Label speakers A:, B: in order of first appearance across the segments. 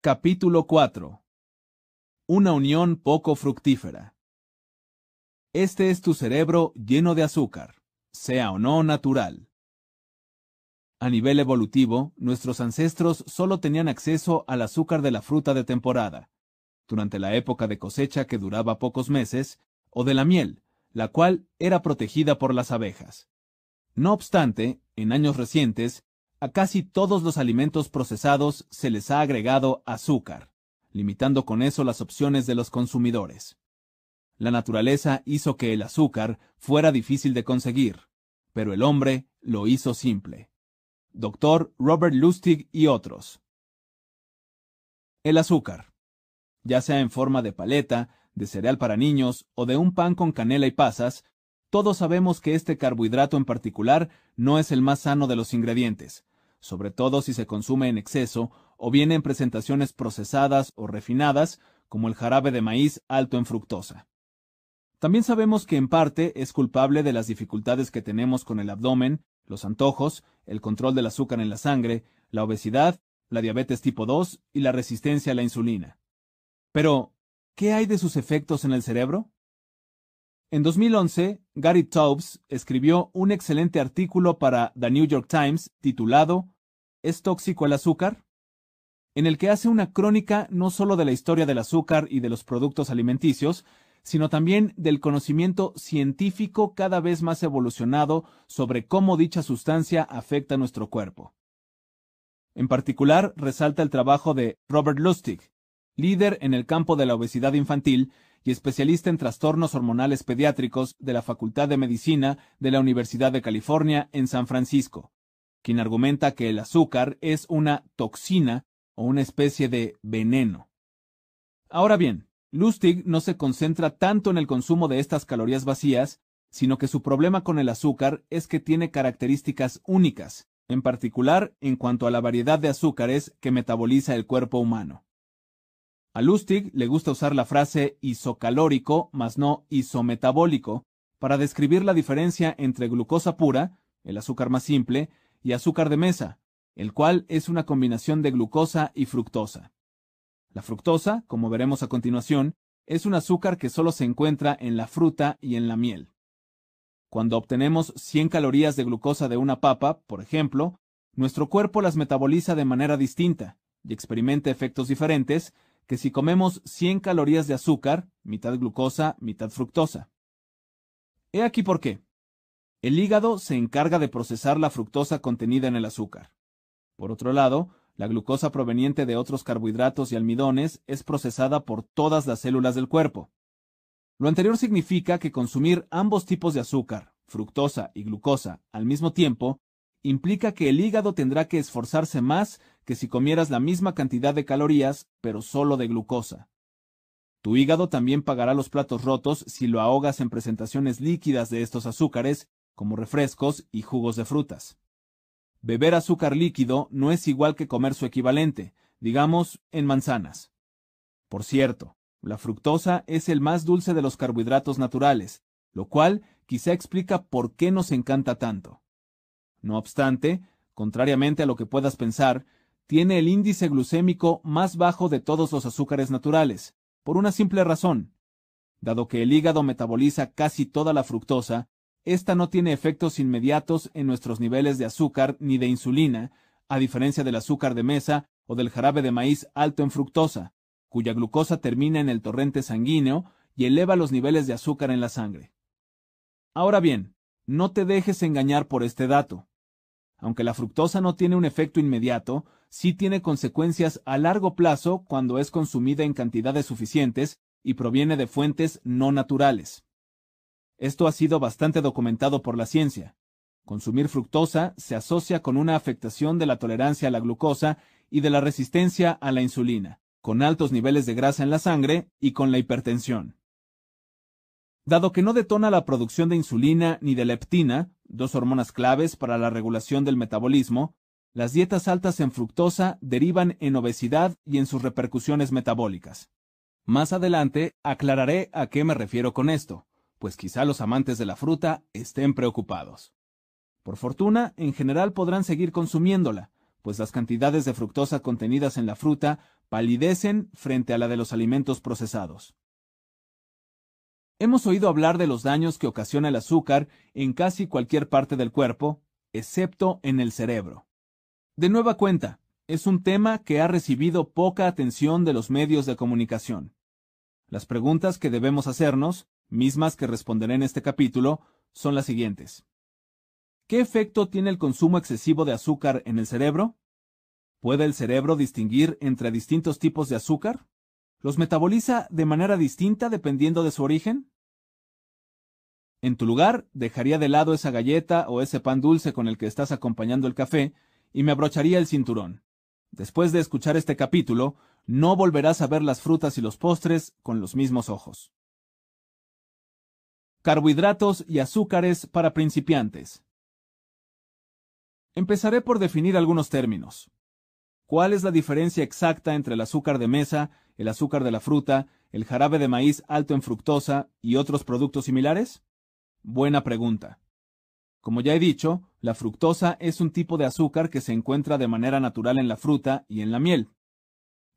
A: Capítulo 4 Una unión poco fructífera Este es tu cerebro lleno de azúcar, sea o no natural. A nivel evolutivo, nuestros ancestros solo tenían acceso al azúcar de la fruta de temporada, durante la época de cosecha que duraba pocos meses, o de la miel, la cual era protegida por las abejas. No obstante, en años recientes, a casi todos los alimentos procesados se les ha agregado azúcar, limitando con eso las opciones de los consumidores. La naturaleza hizo que el azúcar fuera difícil de conseguir, pero el hombre lo hizo simple. Dr. Robert Lustig y otros. El azúcar, ya sea en forma de paleta, de cereal para niños o de un pan con canela y pasas, todos sabemos que este carbohidrato en particular no es el más sano de los ingredientes, sobre todo si se consume en exceso o bien en presentaciones procesadas o refinadas, como el jarabe de maíz alto en fructosa. También sabemos que en parte es culpable de las dificultades que tenemos con el abdomen, los antojos, el control del azúcar en la sangre, la obesidad, la diabetes tipo 2 y la resistencia a la insulina. Pero, ¿qué hay de sus efectos en el cerebro? En 2011, Gary Taubes escribió un excelente artículo para The New York Times titulado ¿Es tóxico el azúcar? en el que hace una crónica no solo de la historia del azúcar y de los productos alimenticios, sino también del conocimiento científico cada vez más evolucionado sobre cómo dicha sustancia afecta a nuestro cuerpo. En particular, resalta el trabajo de Robert Lustig, líder en el campo de la obesidad infantil y especialista en trastornos hormonales pediátricos de la Facultad de Medicina de la Universidad de California en San Francisco, quien argumenta que el azúcar es una toxina o una especie de veneno. Ahora bien, Lustig no se concentra tanto en el consumo de estas calorías vacías, sino que su problema con el azúcar es que tiene características únicas, en particular en cuanto a la variedad de azúcares que metaboliza el cuerpo humano. A Lustig le gusta usar la frase isocalórico más no isometabólico para describir la diferencia entre glucosa pura, el azúcar más simple, y azúcar de mesa, el cual es una combinación de glucosa y fructosa. La fructosa, como veremos a continuación, es un azúcar que solo se encuentra en la fruta y en la miel. Cuando obtenemos 100 calorías de glucosa de una papa, por ejemplo, nuestro cuerpo las metaboliza de manera distinta y experimenta efectos diferentes que si comemos 100 calorías de azúcar, mitad glucosa, mitad fructosa. He aquí por qué. El hígado se encarga de procesar la fructosa contenida en el azúcar. Por otro lado, la glucosa proveniente de otros carbohidratos y almidones es procesada por todas las células del cuerpo. Lo anterior significa que consumir ambos tipos de azúcar, fructosa y glucosa, al mismo tiempo, implica que el hígado tendrá que esforzarse más que si comieras la misma cantidad de calorías, pero solo de glucosa. Tu hígado también pagará los platos rotos si lo ahogas en presentaciones líquidas de estos azúcares, como refrescos y jugos de frutas. Beber azúcar líquido no es igual que comer su equivalente, digamos, en manzanas. Por cierto, la fructosa es el más dulce de los carbohidratos naturales, lo cual quizá explica por qué nos encanta tanto. No obstante, contrariamente a lo que puedas pensar, tiene el índice glucémico más bajo de todos los azúcares naturales, por una simple razón. Dado que el hígado metaboliza casi toda la fructosa, esta no tiene efectos inmediatos en nuestros niveles de azúcar ni de insulina, a diferencia del azúcar de mesa o del jarabe de maíz alto en fructosa, cuya glucosa termina en el torrente sanguíneo y eleva los niveles de azúcar en la sangre. Ahora bien, no te dejes engañar por este dato. Aunque la fructosa no tiene un efecto inmediato, sí tiene consecuencias a largo plazo cuando es consumida en cantidades suficientes y proviene de fuentes no naturales. Esto ha sido bastante documentado por la ciencia. Consumir fructosa se asocia con una afectación de la tolerancia a la glucosa y de la resistencia a la insulina, con altos niveles de grasa en la sangre y con la hipertensión. Dado que no detona la producción de insulina ni de leptina, dos hormonas claves para la regulación del metabolismo, las dietas altas en fructosa derivan en obesidad y en sus repercusiones metabólicas. Más adelante aclararé a qué me refiero con esto, pues quizá los amantes de la fruta estén preocupados. Por fortuna, en general podrán seguir consumiéndola, pues las cantidades de fructosa contenidas en la fruta palidecen frente a la de los alimentos procesados. Hemos oído hablar de los daños que ocasiona el azúcar en casi cualquier parte del cuerpo, excepto en el cerebro. De nueva cuenta, es un tema que ha recibido poca atención de los medios de comunicación. Las preguntas que debemos hacernos, mismas que responderé en este capítulo, son las siguientes. ¿Qué efecto tiene el consumo excesivo de azúcar en el cerebro? ¿Puede el cerebro distinguir entre distintos tipos de azúcar? ¿Los metaboliza de manera distinta dependiendo de su origen? En tu lugar, dejaría de lado esa galleta o ese pan dulce con el que estás acompañando el café y me abrocharía el cinturón. Después de escuchar este capítulo, no volverás a ver las frutas y los postres con los mismos ojos. Carbohidratos y azúcares para principiantes. Empezaré por definir algunos términos. ¿Cuál es la diferencia exacta entre el azúcar de mesa, el azúcar de la fruta, el jarabe de maíz alto en fructosa y otros productos similares? Buena pregunta. Como ya he dicho, la fructosa es un tipo de azúcar que se encuentra de manera natural en la fruta y en la miel.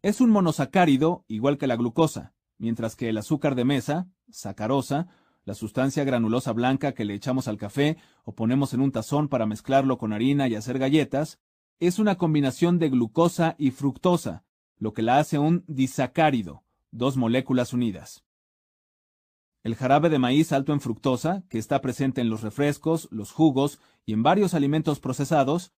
A: Es un monosacárido igual que la glucosa, mientras que el azúcar de mesa, sacarosa, la sustancia granulosa blanca que le echamos al café o ponemos en un tazón para mezclarlo con harina y hacer galletas, es una combinación de glucosa y fructosa, lo que la hace un disacárido, dos moléculas unidas. El jarabe de maíz alto en fructosa, que está presente en los refrescos, los jugos y en varios alimentos procesados,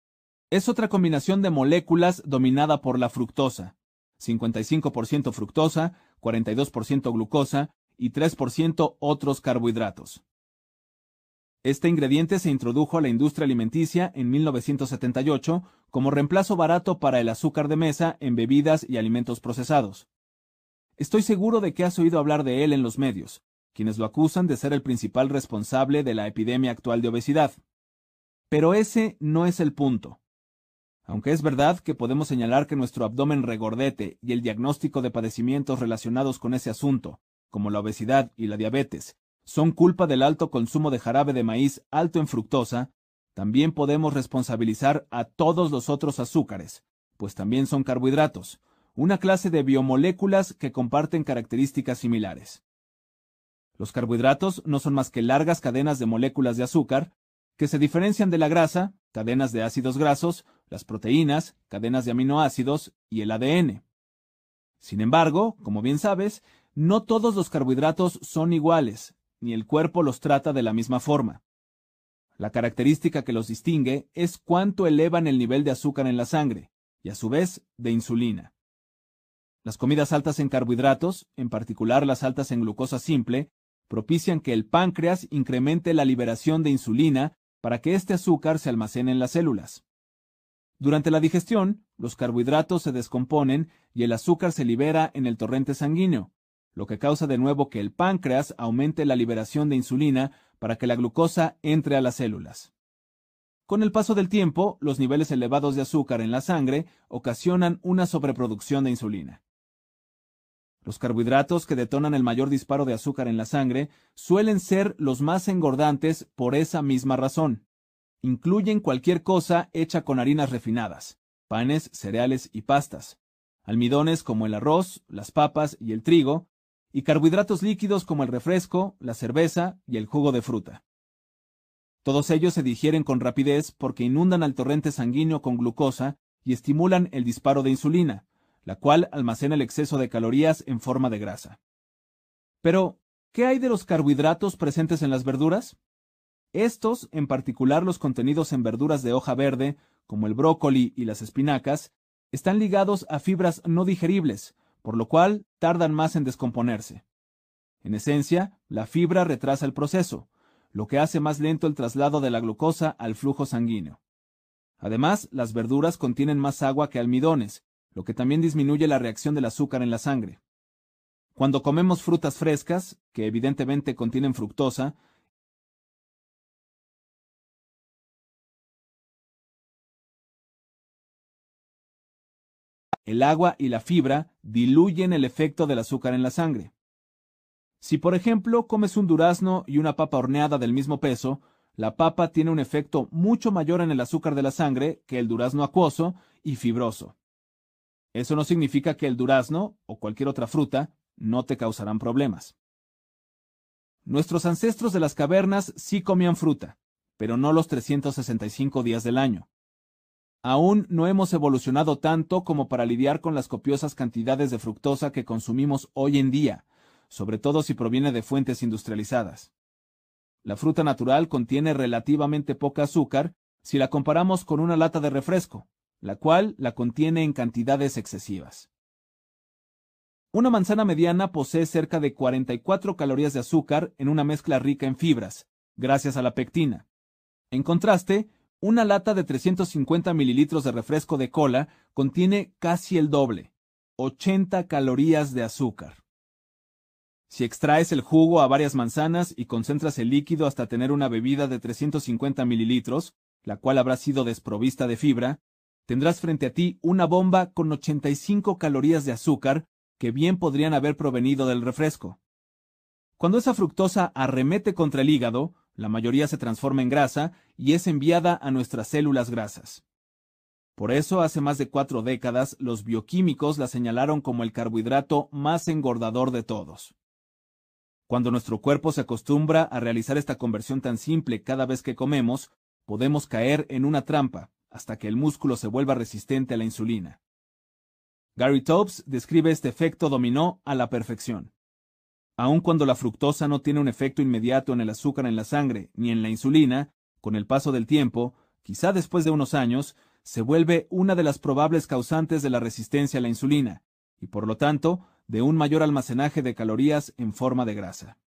A: es otra combinación de moléculas dominada por la fructosa, 55% fructosa, 42% glucosa y 3% otros carbohidratos. Este ingrediente se introdujo a la industria alimenticia en 1978 como reemplazo barato para el azúcar de mesa en bebidas y alimentos procesados. Estoy seguro de que has oído hablar de él en los medios, quienes lo acusan de ser el principal responsable de la epidemia actual de obesidad. Pero ese no es el punto. Aunque es verdad que podemos señalar que nuestro abdomen regordete y el diagnóstico de padecimientos relacionados con ese asunto, como la obesidad y la diabetes, son culpa del alto consumo de jarabe de maíz alto en fructosa, también podemos responsabilizar a todos los otros azúcares, pues también son carbohidratos, una clase de biomoléculas que comparten características similares. Los carbohidratos no son más que largas cadenas de moléculas de azúcar que se diferencian de la grasa, cadenas de ácidos grasos, las proteínas, cadenas de aminoácidos y el ADN. Sin embargo, como bien sabes, no todos los carbohidratos son iguales, ni el cuerpo los trata de la misma forma. La característica que los distingue es cuánto elevan el nivel de azúcar en la sangre, y a su vez de insulina. Las comidas altas en carbohidratos, en particular las altas en glucosa simple, propician que el páncreas incremente la liberación de insulina para que este azúcar se almacene en las células. Durante la digestión, los carbohidratos se descomponen y el azúcar se libera en el torrente sanguíneo, lo que causa de nuevo que el páncreas aumente la liberación de insulina para que la glucosa entre a las células. Con el paso del tiempo, los niveles elevados de azúcar en la sangre ocasionan una sobreproducción de insulina. Los carbohidratos que detonan el mayor disparo de azúcar en la sangre suelen ser los más engordantes por esa misma razón. Incluyen cualquier cosa hecha con harinas refinadas, panes, cereales y pastas, almidones como el arroz, las papas y el trigo, y carbohidratos líquidos como el refresco, la cerveza y el jugo de fruta. Todos ellos se digieren con rapidez porque inundan al torrente sanguíneo con glucosa y estimulan el disparo de insulina, la cual almacena el exceso de calorías en forma de grasa. Pero, ¿qué hay de los carbohidratos presentes en las verduras? Estos, en particular los contenidos en verduras de hoja verde, como el brócoli y las espinacas, están ligados a fibras no digeribles, por lo cual tardan más en descomponerse. En esencia, la fibra retrasa el proceso, lo que hace más lento el traslado de la glucosa al flujo sanguíneo. Además, las verduras contienen más agua que almidones, lo que también disminuye la reacción del azúcar en la sangre. Cuando comemos frutas frescas, que evidentemente contienen fructosa, el agua y la fibra diluyen el efecto del azúcar en la sangre. Si por ejemplo comes un durazno y una papa horneada del mismo peso, la papa tiene un efecto mucho mayor en el azúcar de la sangre que el durazno acuoso y fibroso. Eso no significa que el durazno o cualquier otra fruta no te causarán problemas. Nuestros ancestros de las cavernas sí comían fruta, pero no los 365 días del año. Aún no hemos evolucionado tanto como para lidiar con las copiosas cantidades de fructosa que consumimos hoy en día, sobre todo si proviene de fuentes industrializadas. La fruta natural contiene relativamente poca azúcar si la comparamos con una lata de refresco, la cual la contiene en cantidades excesivas. Una manzana mediana posee cerca de 44 calorías de azúcar en una mezcla rica en fibras, gracias a la pectina. En contraste, una lata de 350 mililitros de refresco de cola contiene casi el doble, 80 calorías de azúcar. Si extraes el jugo a varias manzanas y concentras el líquido hasta tener una bebida de 350 mililitros, la cual habrá sido desprovista de fibra, tendrás frente a ti una bomba con 85 calorías de azúcar que bien podrían haber provenido del refresco. Cuando esa fructosa arremete contra el hígado, la mayoría se transforma en grasa y es enviada a nuestras células grasas. Por eso, hace más de cuatro décadas, los bioquímicos la señalaron como el carbohidrato más engordador de todos. Cuando nuestro cuerpo se acostumbra a realizar esta conversión tan simple cada vez que comemos, podemos caer en una trampa hasta que el músculo se vuelva resistente a la insulina. Gary Taubes describe este efecto dominó a la perfección. Aun cuando la fructosa no tiene un efecto inmediato en el azúcar en la sangre ni en la insulina, con el paso del tiempo, quizá después de unos años, se vuelve una de las probables causantes de la resistencia a la insulina, y por lo tanto, de un mayor almacenaje de calorías en forma de grasa.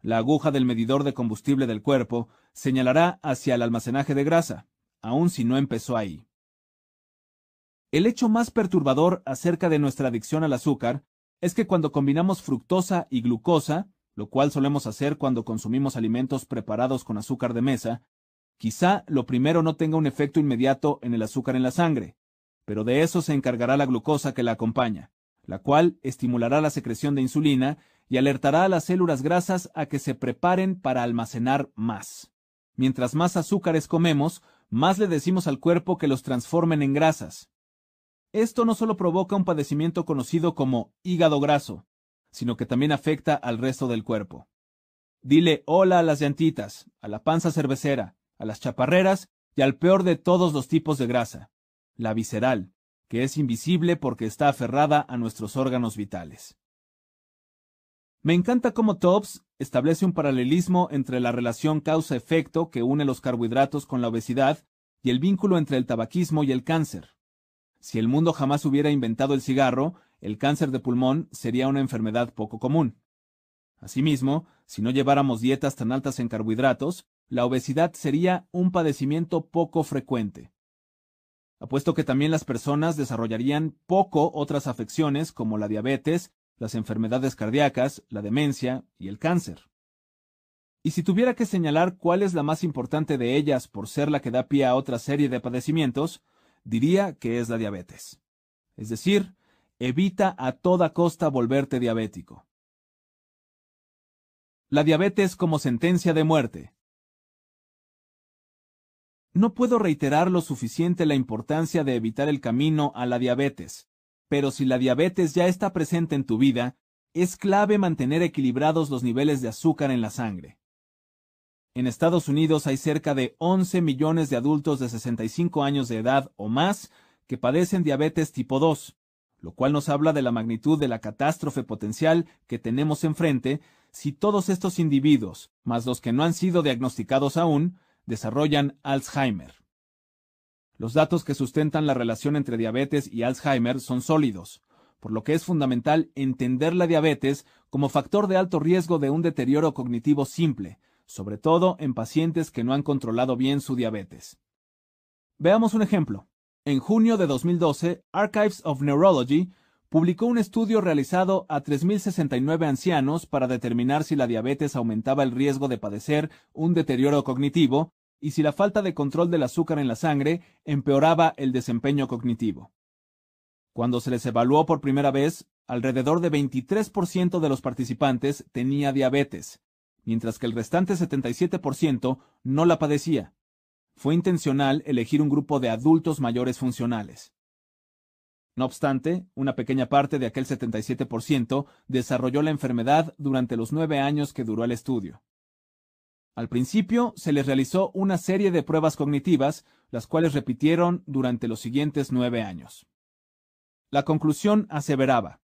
A: La aguja del medidor de combustible del cuerpo señalará hacia el almacenaje de grasa, aun si no empezó ahí. El hecho más perturbador acerca de nuestra adicción al azúcar es que cuando combinamos fructosa y glucosa, lo cual solemos hacer cuando consumimos alimentos preparados con azúcar de mesa, quizá lo primero no tenga un efecto inmediato en el azúcar en la sangre, pero de eso se encargará la glucosa que la acompaña, la cual estimulará la secreción de insulina y alertará a las células grasas a que se preparen para almacenar más. Mientras más azúcares comemos, más le decimos al cuerpo que los transformen en grasas, esto no solo provoca un padecimiento conocido como hígado graso, sino que también afecta al resto del cuerpo. Dile hola a las llantitas, a la panza cervecera, a las chaparreras y al peor de todos los tipos de grasa, la visceral, que es invisible porque está aferrada a nuestros órganos vitales. Me encanta cómo Tobbs establece un paralelismo entre la relación causa-efecto que une los carbohidratos con la obesidad y el vínculo entre el tabaquismo y el cáncer. Si el mundo jamás hubiera inventado el cigarro, el cáncer de pulmón sería una enfermedad poco común. Asimismo, si no lleváramos dietas tan altas en carbohidratos, la obesidad sería un padecimiento poco frecuente. Apuesto que también las personas desarrollarían poco otras afecciones como la diabetes, las enfermedades cardíacas, la demencia y el cáncer. Y si tuviera que señalar cuál es la más importante de ellas por ser la que da pie a otra serie de padecimientos, diría que es la diabetes. Es decir, evita a toda costa volverte diabético. La diabetes como sentencia de muerte. No puedo reiterar lo suficiente la importancia de evitar el camino a la diabetes, pero si la diabetes ya está presente en tu vida, es clave mantener equilibrados los niveles de azúcar en la sangre. En Estados Unidos hay cerca de 11 millones de adultos de 65 años de edad o más que padecen diabetes tipo 2, lo cual nos habla de la magnitud de la catástrofe potencial que tenemos enfrente si todos estos individuos, más los que no han sido diagnosticados aún, desarrollan Alzheimer. Los datos que sustentan la relación entre diabetes y Alzheimer son sólidos, por lo que es fundamental entender la diabetes como factor de alto riesgo de un deterioro cognitivo simple, sobre todo en pacientes que no han controlado bien su diabetes. Veamos un ejemplo. En junio de 2012, Archives of Neurology publicó un estudio realizado a 3.069 ancianos para determinar si la diabetes aumentaba el riesgo de padecer un deterioro cognitivo y si la falta de control del azúcar en la sangre empeoraba el desempeño cognitivo. Cuando se les evaluó por primera vez, alrededor de 23% de los participantes tenía diabetes, mientras que el restante 77% no la padecía. Fue intencional elegir un grupo de adultos mayores funcionales. No obstante, una pequeña parte de aquel 77% desarrolló la enfermedad durante los nueve años que duró el estudio. Al principio se les realizó una serie de pruebas cognitivas, las cuales repitieron durante los siguientes nueve años. La conclusión aseveraba,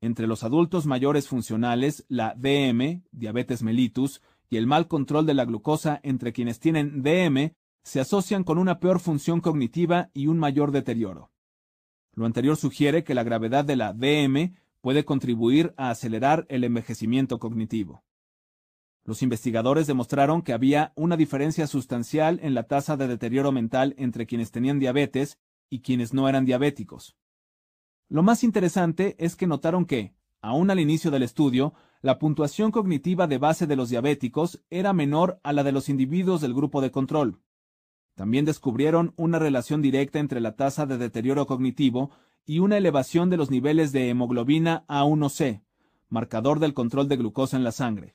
A: entre los adultos mayores funcionales, la DM, diabetes mellitus, y el mal control de la glucosa entre quienes tienen DM se asocian con una peor función cognitiva y un mayor deterioro. Lo anterior sugiere que la gravedad de la DM puede contribuir a acelerar el envejecimiento cognitivo. Los investigadores demostraron que había una diferencia sustancial en la tasa de deterioro mental entre quienes tenían diabetes y quienes no eran diabéticos. Lo más interesante es que notaron que, aún al inicio del estudio, la puntuación cognitiva de base de los diabéticos era menor a la de los individuos del grupo de control. También descubrieron una relación directa entre la tasa de deterioro cognitivo y una elevación de los niveles de hemoglobina A1C, marcador del control de glucosa en la sangre.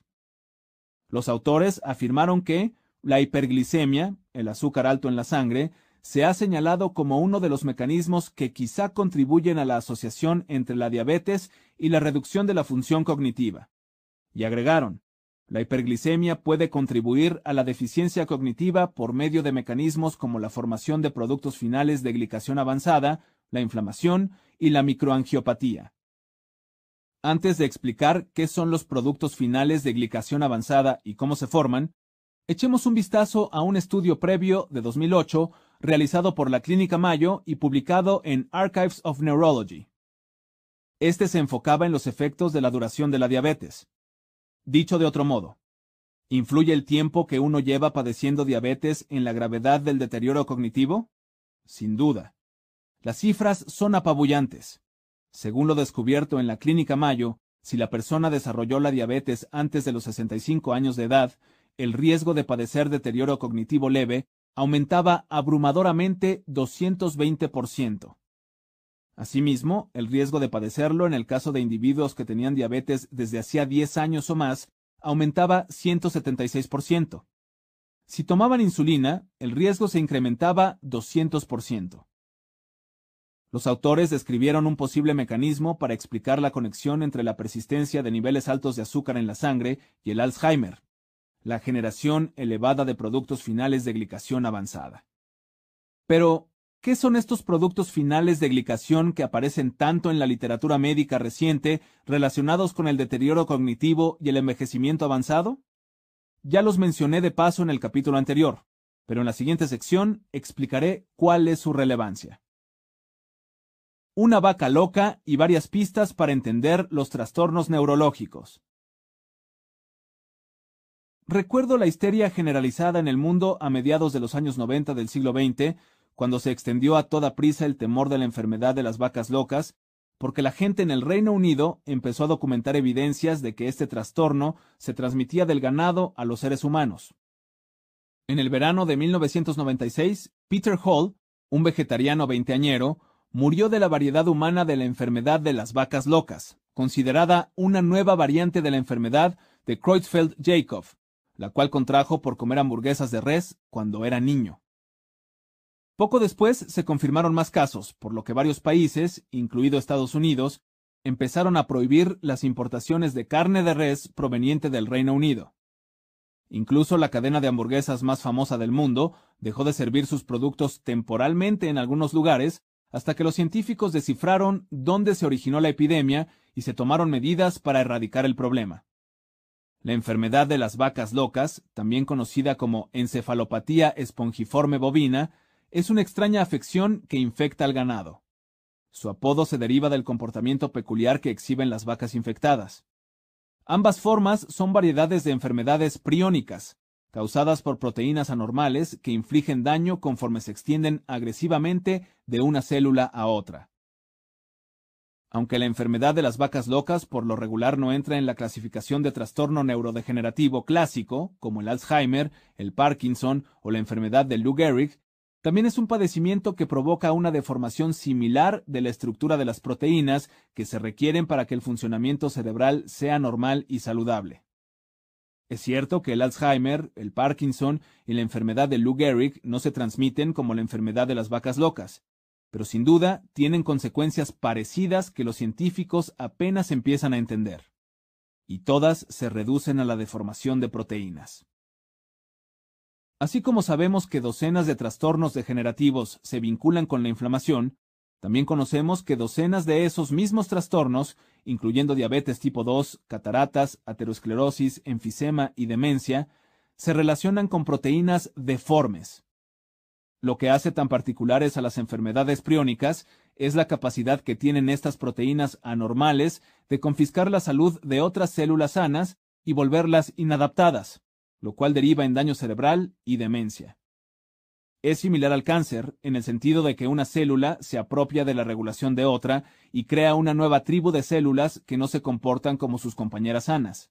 A: Los autores afirmaron que la hiperglicemia, el azúcar alto en la sangre, se ha señalado como uno de los mecanismos que quizá contribuyen a la asociación entre la diabetes y la reducción de la función cognitiva. Y agregaron, la hiperglicemia puede contribuir a la deficiencia cognitiva por medio de mecanismos como la formación de productos finales de glicación avanzada, la inflamación y la microangiopatía. Antes de explicar qué son los productos finales de glicación avanzada y cómo se forman, echemos un vistazo a un estudio previo de 2008 realizado por la Clínica Mayo y publicado en Archives of Neurology. Este se enfocaba en los efectos de la duración de la diabetes. Dicho de otro modo, ¿influye el tiempo que uno lleva padeciendo diabetes en la gravedad del deterioro cognitivo? Sin duda. Las cifras son apabullantes. Según lo descubierto en la Clínica Mayo, si la persona desarrolló la diabetes antes de los 65 años de edad, el riesgo de padecer deterioro cognitivo leve aumentaba abrumadoramente 220%. Asimismo, el riesgo de padecerlo en el caso de individuos que tenían diabetes desde hacía 10 años o más aumentaba 176%. Si tomaban insulina, el riesgo se incrementaba 200%. Los autores describieron un posible mecanismo para explicar la conexión entre la persistencia de niveles altos de azúcar en la sangre y el Alzheimer, la generación elevada de productos finales de glicación avanzada. Pero, ¿qué son estos productos finales de glicación que aparecen tanto en la literatura médica reciente relacionados con el deterioro cognitivo y el envejecimiento avanzado? Ya los mencioné de paso en el capítulo anterior, pero en la siguiente sección explicaré cuál es su relevancia una vaca loca y varias pistas para entender los trastornos neurológicos. Recuerdo la histeria generalizada en el mundo a mediados de los años 90 del siglo XX, cuando se extendió a toda prisa el temor de la enfermedad de las vacas locas, porque la gente en el Reino Unido empezó a documentar evidencias de que este trastorno se transmitía del ganado a los seres humanos. En el verano de 1996, Peter Hall, un vegetariano veinteañero, murió de la variedad humana de la enfermedad de las vacas locas, considerada una nueva variante de la enfermedad de Creutzfeldt-Jakob, la cual contrajo por comer hamburguesas de res cuando era niño. Poco después se confirmaron más casos, por lo que varios países, incluido Estados Unidos, empezaron a prohibir las importaciones de carne de res proveniente del Reino Unido. Incluso la cadena de hamburguesas más famosa del mundo dejó de servir sus productos temporalmente en algunos lugares hasta que los científicos descifraron dónde se originó la epidemia y se tomaron medidas para erradicar el problema. La enfermedad de las vacas locas, también conocida como encefalopatía espongiforme bovina, es una extraña afección que infecta al ganado. Su apodo se deriva del comportamiento peculiar que exhiben las vacas infectadas. Ambas formas son variedades de enfermedades priónicas, causadas por proteínas anormales que infligen daño conforme se extienden agresivamente de una célula a otra. Aunque la enfermedad de las vacas locas por lo regular no entra en la clasificación de trastorno neurodegenerativo clásico, como el Alzheimer, el Parkinson o la enfermedad de Lou Gehrig, también es un padecimiento que provoca una deformación similar de la estructura de las proteínas que se requieren para que el funcionamiento cerebral sea normal y saludable. Es cierto que el Alzheimer, el Parkinson y la enfermedad de Lou Gehrig no se transmiten como la enfermedad de las vacas locas. Pero sin duda tienen consecuencias parecidas que los científicos apenas empiezan a entender. Y todas se reducen a la deformación de proteínas. Así como sabemos que docenas de trastornos degenerativos se vinculan con la inflamación, también conocemos que docenas de esos mismos trastornos, incluyendo diabetes tipo 2, cataratas, aterosclerosis, enfisema y demencia, se relacionan con proteínas deformes. Lo que hace tan particulares a las enfermedades priónicas es la capacidad que tienen estas proteínas anormales de confiscar la salud de otras células sanas y volverlas inadaptadas lo cual deriva en daño cerebral y demencia. Es similar al cáncer, en el sentido de que una célula se apropia de la regulación de otra y crea una nueva tribu de células que no se comportan como sus compañeras sanas.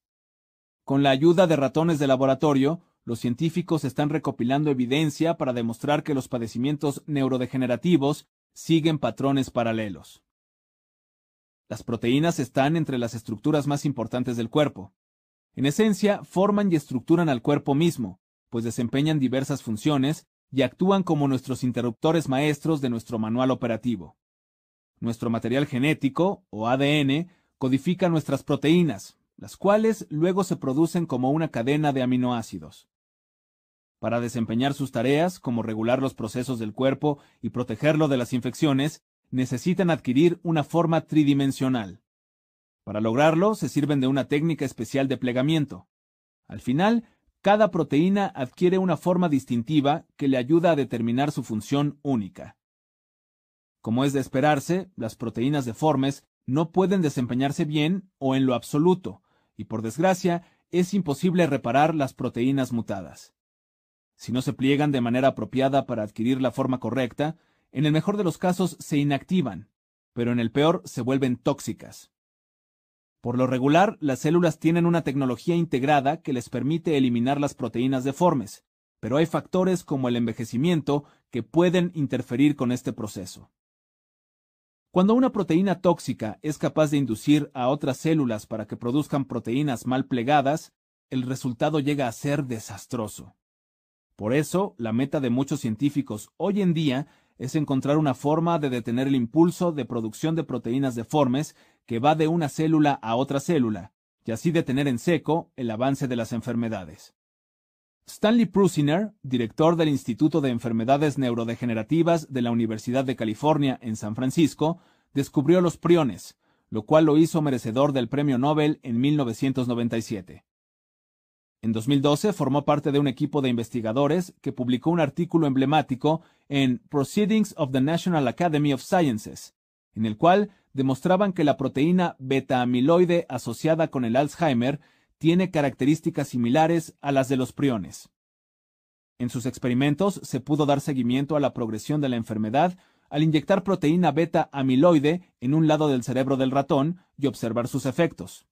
A: Con la ayuda de ratones de laboratorio, los científicos están recopilando evidencia para demostrar que los padecimientos neurodegenerativos siguen patrones paralelos. Las proteínas están entre las estructuras más importantes del cuerpo. En esencia, forman y estructuran al cuerpo mismo, pues desempeñan diversas funciones y actúan como nuestros interruptores maestros de nuestro manual operativo. Nuestro material genético, o ADN, codifica nuestras proteínas, las cuales luego se producen como una cadena de aminoácidos. Para desempeñar sus tareas, como regular los procesos del cuerpo y protegerlo de las infecciones, necesitan adquirir una forma tridimensional. Para lograrlo, se sirven de una técnica especial de plegamiento. Al final, cada proteína adquiere una forma distintiva que le ayuda a determinar su función única. Como es de esperarse, las proteínas deformes no pueden desempeñarse bien o en lo absoluto, y por desgracia, es imposible reparar las proteínas mutadas. Si no se pliegan de manera apropiada para adquirir la forma correcta, en el mejor de los casos se inactivan, pero en el peor se vuelven tóxicas. Por lo regular, las células tienen una tecnología integrada que les permite eliminar las proteínas deformes, pero hay factores como el envejecimiento que pueden interferir con este proceso. Cuando una proteína tóxica es capaz de inducir a otras células para que produzcan proteínas mal plegadas, el resultado llega a ser desastroso. Por eso, la meta de muchos científicos hoy en día es encontrar una forma de detener el impulso de producción de proteínas deformes que va de una célula a otra célula, y así detener en seco el avance de las enfermedades. Stanley Prusiner, director del Instituto de Enfermedades Neurodegenerativas de la Universidad de California en San Francisco, descubrió los priones, lo cual lo hizo merecedor del Premio Nobel en 1997. En 2012 formó parte de un equipo de investigadores que publicó un artículo emblemático en Proceedings of the National Academy of Sciences, en el cual demostraban que la proteína beta-amiloide asociada con el Alzheimer tiene características similares a las de los priones. En sus experimentos se pudo dar seguimiento a la progresión de la enfermedad al inyectar proteína beta-amiloide en un lado del cerebro del ratón y observar sus efectos.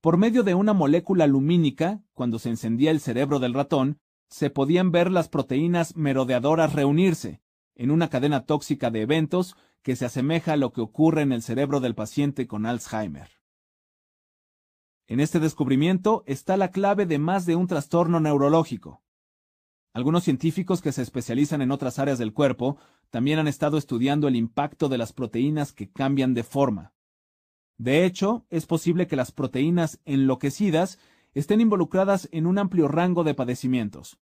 A: Por medio de una molécula lumínica, cuando se encendía el cerebro del ratón, se podían ver las proteínas merodeadoras reunirse, en una cadena tóxica de eventos que se asemeja a lo que ocurre en el cerebro del paciente con Alzheimer. En este descubrimiento está la clave de más de un trastorno neurológico. Algunos científicos que se especializan en otras áreas del cuerpo también han estado estudiando el impacto de las proteínas que cambian de forma. De hecho, es posible que las proteínas enloquecidas estén involucradas en un amplio rango de padecimientos.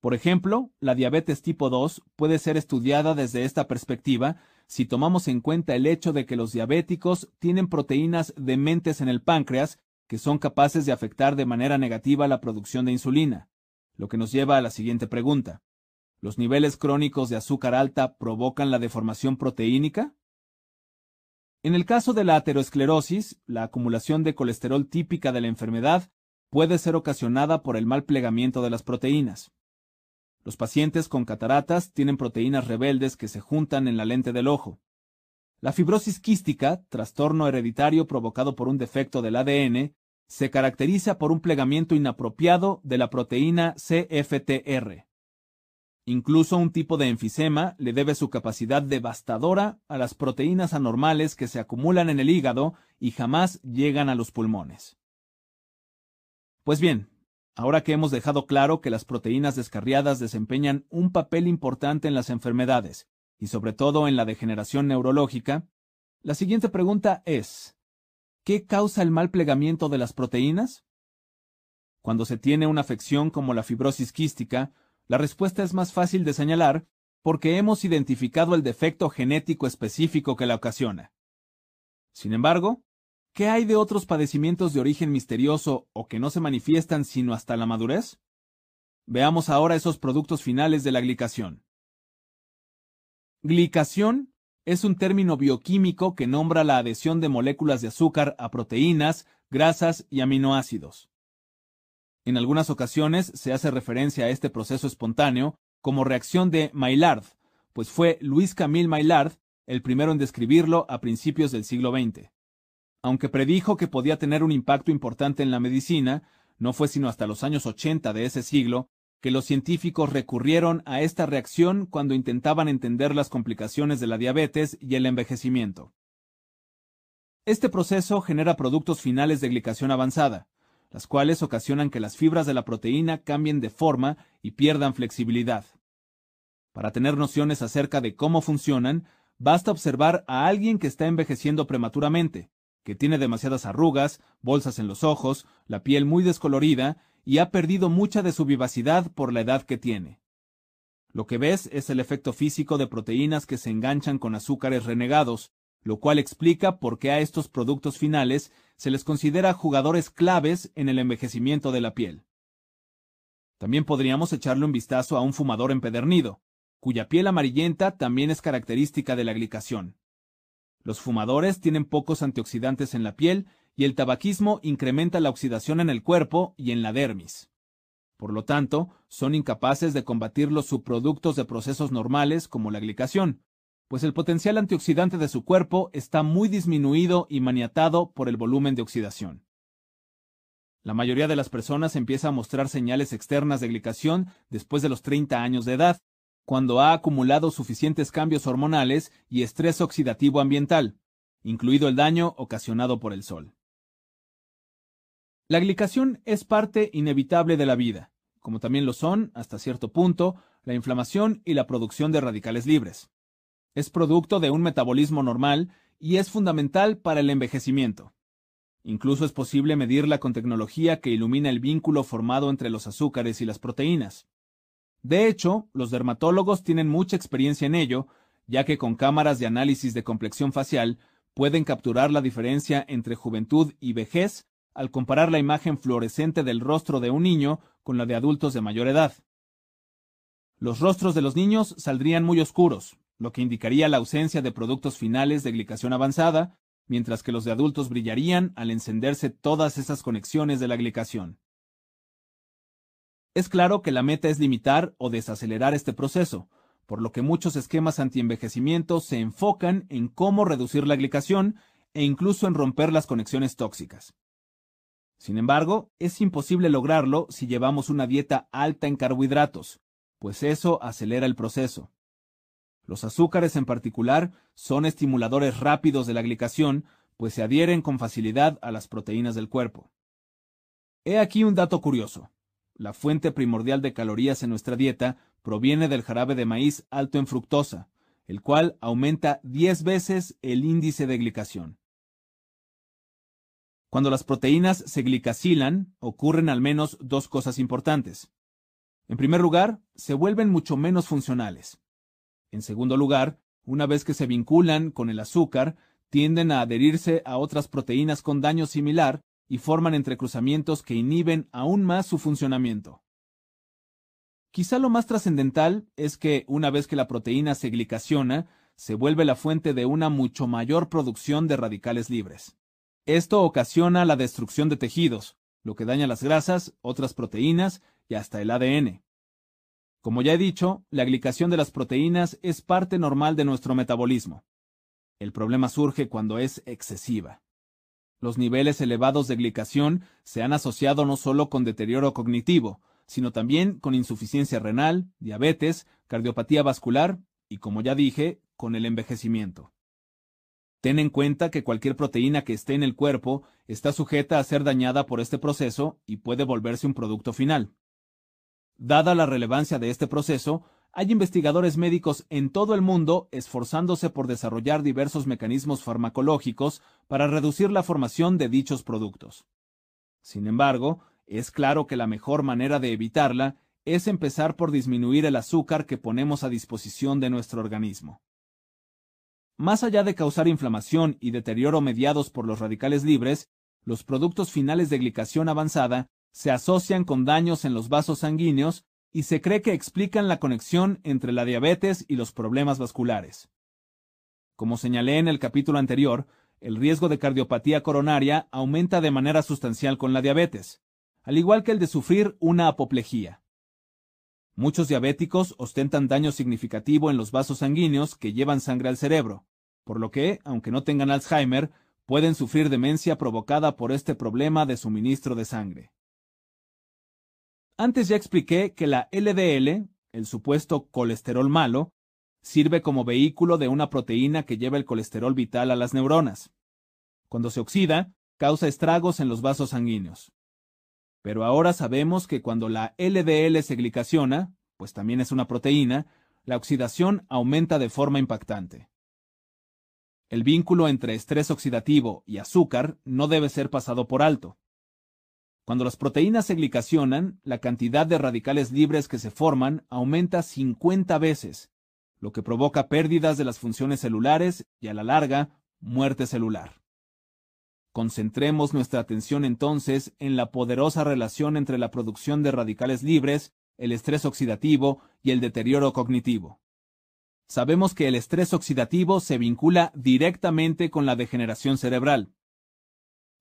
A: Por ejemplo, la diabetes tipo 2 puede ser estudiada desde esta perspectiva si tomamos en cuenta el hecho de que los diabéticos tienen proteínas dementes en el páncreas que son capaces de afectar de manera negativa la producción de insulina, lo que nos lleva a la siguiente pregunta. ¿Los niveles crónicos de azúcar alta provocan la deformación proteínica? En el caso de la aterosclerosis, la acumulación de colesterol típica de la enfermedad puede ser ocasionada por el mal plegamiento de las proteínas. Los pacientes con cataratas tienen proteínas rebeldes que se juntan en la lente del ojo. La fibrosis quística, trastorno hereditario provocado por un defecto del ADN, se caracteriza por un plegamiento inapropiado de la proteína CFTR. Incluso un tipo de enfisema le debe su capacidad devastadora a las proteínas anormales que se acumulan en el hígado y jamás llegan a los pulmones. Pues bien, ahora que hemos dejado claro que las proteínas descarriadas desempeñan un papel importante en las enfermedades y sobre todo en la degeneración neurológica, la siguiente pregunta es, ¿qué causa el mal plegamiento de las proteínas? Cuando se tiene una afección como la fibrosis quística, la respuesta es más fácil de señalar porque hemos identificado el defecto genético específico que la ocasiona. Sin embargo, ¿qué hay de otros padecimientos de origen misterioso o que no se manifiestan sino hasta la madurez? Veamos ahora esos productos finales de la glicación. Glicación es un término bioquímico que nombra la adhesión de moléculas de azúcar a proteínas, grasas y aminoácidos. En algunas ocasiones se hace referencia a este proceso espontáneo como reacción de Maillard, pues fue Luis Camille Maillard el primero en describirlo a principios del siglo XX. Aunque predijo que podía tener un impacto importante en la medicina, no fue sino hasta los años 80 de ese siglo que los científicos recurrieron a esta reacción cuando intentaban entender las complicaciones de la diabetes y el envejecimiento. Este proceso genera productos finales de glicación avanzada, las cuales ocasionan que las fibras de la proteína cambien de forma y pierdan flexibilidad. Para tener nociones acerca de cómo funcionan, basta observar a alguien que está envejeciendo prematuramente, que tiene demasiadas arrugas, bolsas en los ojos, la piel muy descolorida y ha perdido mucha de su vivacidad por la edad que tiene. Lo que ves es el efecto físico de proteínas que se enganchan con azúcares renegados, lo cual explica por qué a estos productos finales se les considera jugadores claves en el envejecimiento de la piel. También podríamos echarle un vistazo a un fumador empedernido, cuya piel amarillenta también es característica de la glicación. Los fumadores tienen pocos antioxidantes en la piel y el tabaquismo incrementa la oxidación en el cuerpo y en la dermis. Por lo tanto, son incapaces de combatir los subproductos de procesos normales como la glicación, pues el potencial antioxidante de su cuerpo está muy disminuido y maniatado por el volumen de oxidación. La mayoría de las personas empieza a mostrar señales externas de glicación después de los 30 años de edad, cuando ha acumulado suficientes cambios hormonales y estrés oxidativo ambiental, incluido el daño ocasionado por el sol. La glicación es parte inevitable de la vida, como también lo son, hasta cierto punto, la inflamación y la producción de radicales libres. Es producto de un metabolismo normal y es fundamental para el envejecimiento. Incluso es posible medirla con tecnología que ilumina el vínculo formado entre los azúcares y las proteínas. De hecho, los dermatólogos tienen mucha experiencia en ello, ya que con cámaras de análisis de complexión facial pueden capturar la diferencia entre juventud y vejez al comparar la imagen fluorescente del rostro de un niño con la de adultos de mayor edad. Los rostros de los niños saldrían muy oscuros, lo que indicaría la ausencia de productos finales de glicación avanzada, mientras que los de adultos brillarían al encenderse todas esas conexiones de la glicación. Es claro que la meta es limitar o desacelerar este proceso, por lo que muchos esquemas antienvejecimiento se enfocan en cómo reducir la glicación e incluso en romper las conexiones tóxicas. Sin embargo, es imposible lograrlo si llevamos una dieta alta en carbohidratos, pues eso acelera el proceso. Los azúcares en particular son estimuladores rápidos de la glicación, pues se adhieren con facilidad a las proteínas del cuerpo. He aquí un dato curioso. La fuente primordial de calorías en nuestra dieta proviene del jarabe de maíz alto en fructosa, el cual aumenta 10 veces el índice de glicación. Cuando las proteínas se glicasilan, ocurren al menos dos cosas importantes. En primer lugar, se vuelven mucho menos funcionales. En segundo lugar, una vez que se vinculan con el azúcar, tienden a adherirse a otras proteínas con daño similar y forman entrecruzamientos que inhiben aún más su funcionamiento. Quizá lo más trascendental es que, una vez que la proteína se glicaciona, se vuelve la fuente de una mucho mayor producción de radicales libres. Esto ocasiona la destrucción de tejidos, lo que daña las grasas, otras proteínas y hasta el ADN. Como ya he dicho, la glicación de las proteínas es parte normal de nuestro metabolismo. El problema surge cuando es excesiva. Los niveles elevados de glicación se han asociado no solo con deterioro cognitivo, sino también con insuficiencia renal, diabetes, cardiopatía vascular y, como ya dije, con el envejecimiento. Ten en cuenta que cualquier proteína que esté en el cuerpo está sujeta a ser dañada por este proceso y puede volverse un producto final. Dada la relevancia de este proceso, hay investigadores médicos en todo el mundo esforzándose por desarrollar diversos mecanismos farmacológicos para reducir la formación de dichos productos. Sin embargo, es claro que la mejor manera de evitarla es empezar por disminuir el azúcar que ponemos a disposición de nuestro organismo. Más allá de causar inflamación y deterioro mediados por los radicales libres, los productos finales de glicación avanzada se asocian con daños en los vasos sanguíneos y se cree que explican la conexión entre la diabetes y los problemas vasculares. Como señalé en el capítulo anterior, el riesgo de cardiopatía coronaria aumenta de manera sustancial con la diabetes, al igual que el de sufrir una apoplejía. Muchos diabéticos ostentan daño significativo en los vasos sanguíneos que llevan sangre al cerebro, por lo que, aunque no tengan Alzheimer, pueden sufrir demencia provocada por este problema de suministro de sangre. Antes ya expliqué que la LDL, el supuesto colesterol malo, sirve como vehículo de una proteína que lleva el colesterol vital a las neuronas. Cuando se oxida, causa estragos en los vasos sanguíneos. Pero ahora sabemos que cuando la LDL se glicaciona, pues también es una proteína, la oxidación aumenta de forma impactante. El vínculo entre estrés oxidativo y azúcar no debe ser pasado por alto. Cuando las proteínas se glicacionan, la cantidad de radicales libres que se forman aumenta 50 veces, lo que provoca pérdidas de las funciones celulares y a la larga, muerte celular. Concentremos nuestra atención entonces en la poderosa relación entre la producción de radicales libres, el estrés oxidativo y el deterioro cognitivo. Sabemos que el estrés oxidativo se vincula directamente con la degeneración cerebral.